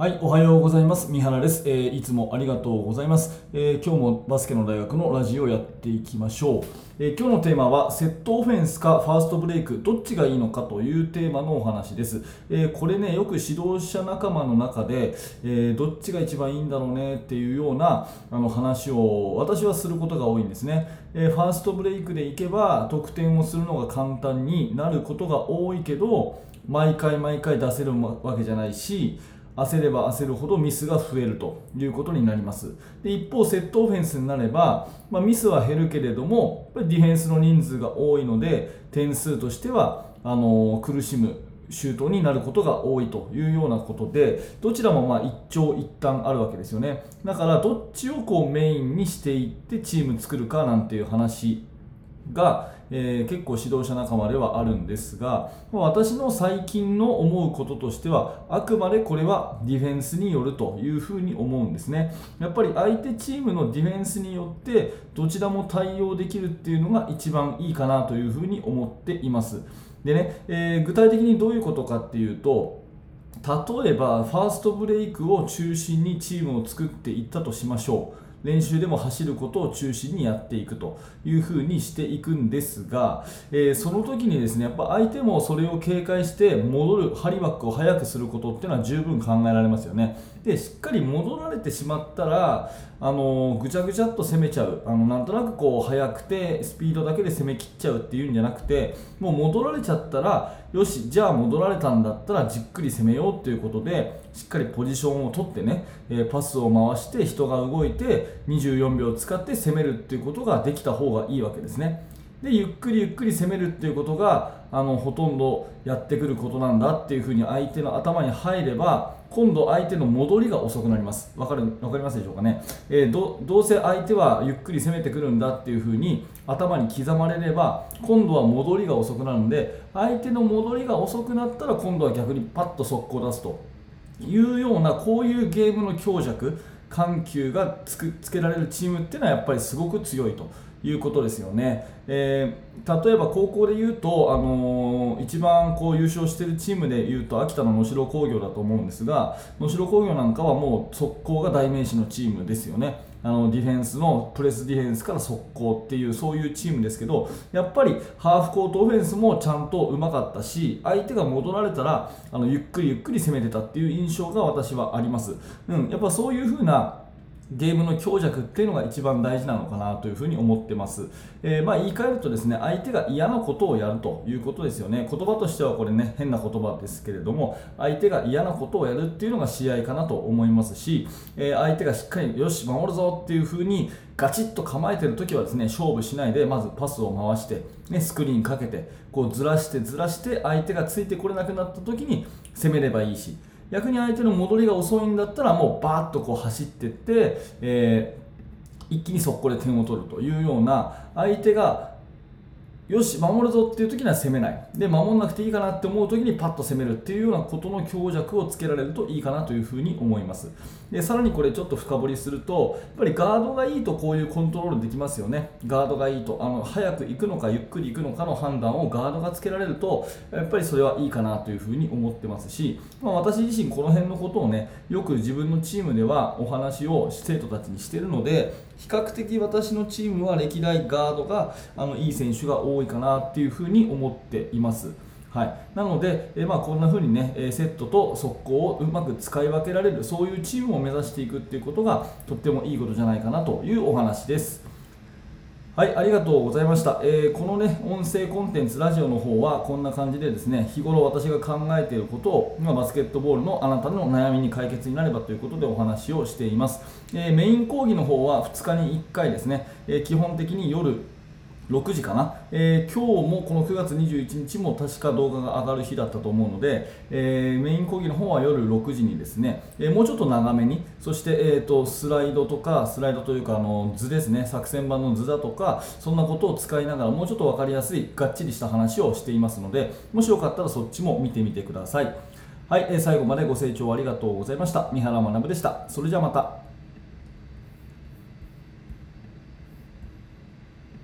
はい、おはようございます。三原です、えー、いつもありがとうございます、えー、今日もバスケの大学のラジオをやっていきましょう、えー、今日のテーマはセットオフェンスかファーストブレイクどっちがいいのかというテーマのお話です、えこれねよく指導者仲間の中で、えどっちが一番いいんだろうねっていうようなあの話を私はすることが多いんですね、えファーストブレイクでいけば得点をするのが簡単になることが多いけど毎回毎回出せるわけじゃないし焦れば焦るほどミスが増えるということになります。で一方セットオフェンスになれば、まあ、ミスは減るけれどもディフェンスの人数が多いので点数としてはあの苦しむシュートになることが多いというようなことでどちらもまあ一長一短あるわけですよね。だからどっちをこうメインにしていってチーム作るかなんていう話が、えー、結構指導者仲間ではあるんですが私の最近の思うこととしてはあくまでこれはディフェンスによるというふうに思うんですね。やっぱり相手チームのディフェンスによってどちらも対応できるっていうのが一番いいかなというふうに思っています。でね、えー、具体的にどういうことかっていうと例えばファーストブレイクを中心にチームを作っていったとしましょう。練習でも走ることを中心にやっていくというふうにしていくんですが、えー、その時にですねやっぱ相手もそれを警戒して戻るハリバックを速くすることっていうのは十分考えられますよね。でしっかり戻られてしまったらあのぐちゃぐちゃっと攻めちゃう。あのなんとなくこう速くてスピードだけで攻めきっちゃうっていうんじゃなくてもう戻られちゃったらよしじゃあ戻られたんだったらじっくり攻めようということでしっかりポジションを取ってね、えパスを回して人が動いて24秒使って攻めるっていうことができた方がいいわけですね。でゆっくりゆっくり攻めるっていうことがあのほとんどやってくることなんだっていうふうに相手の頭に入れば今度相手の戻りが遅くなります。わかる分かりますでしょうかね、えー、どどうせ相手はゆっくり攻めてくるんだっていうふうに頭に刻まれれば今度は戻りが遅くなるんで相手の戻りが遅くなったら今度は逆にパッと速攻出すと。いうようなこういうゲームの強弱緩急がつくつけられるチームっていうのはやっぱりすごく強いと。いうことですよね、えー、例えば高校でいうと、あのー、一番こう優勝しているチームでいうと秋田の能代工業だと思うんですが能代工業なんかはもう速攻が代名詞のチームですよねあのディフェンスのプレスディフェンスから速攻っていうそういうチームですけどやっぱりハーフコートオフェンスもちゃんとうまかったし相手が戻られたらあのゆっくりゆっくり攻めてたっていう印象が私はあります、うん、やっぱそういう風なゲームの強弱っていうのが一番大事なのかなというふうに思ってます、えー、まあ言い換えるとですね相手が嫌なことをやるということですよね。言葉としてはこれね変な言葉ですけれども相手が嫌なことをやるっていうのが試合かなと思いますし、えー、相手がしっかりよし守るぞっていうふうにガチッと構えてる時はですね勝負しないでまずパスを回して、ね、スクリーンかけてこうずらしてずらして相手がついてこれなくなった時に攻めればいいし逆に相手の戻りが遅いんだったらもうバーッとこう走っていって、えー、一気に速攻で点を取るというような相手がよし守るぞっていう時には攻めない。で守んなくていいかなって思う時にパッと攻めるっていうようなことの強弱をつけられるといいかなというふうに思います。でさらにこれちょっと深掘りするとやっぱりガードがいいとこういうコントロールできますよね。ガードがいいとあの早く行くのかゆっくり行くのかの判断をガードがつけられるとやっぱりそれはいいかなというふうに思ってますし、まあ、私自身この辺のことをねよく自分のチームではお話を生徒たちにしてるので比較的私のチームは歴代ガードがあのいい選手が多いいかなっていうふうに思っています。はい、なので、えまあ、こんな風にねえセットと速攻をうまく使い分けられるそういうチームを目指していくっていうことがとってもいいことじゃないかなというお話です。はい、ありがとうございました、えー、このね、音声コンテンツ、ラジオの方はこんな感じでですね、日頃私が考えていることを、まバスケットボールのあなたの悩みに解決になればということでお話をしています。えー、メイン講義の方は2日に1回ですね、えー、基本的に夜6時かな、えー、今日もこの9月21日も確か動画が上がる日だったと思うので、えー、メイン講義の方は夜6時にですね、えー、もうちょっと長めにそして、えーと、スライドとかスライドというかあの図ですね。作戦版の図だとかそんなことを使いながらもうちょっと分かりやすいがっちりした話をしていますのでもしよかったらそっちも見てみてください。はい、えー、最後までご清聴ありがとうございました。三原学でした。それじゃあまた。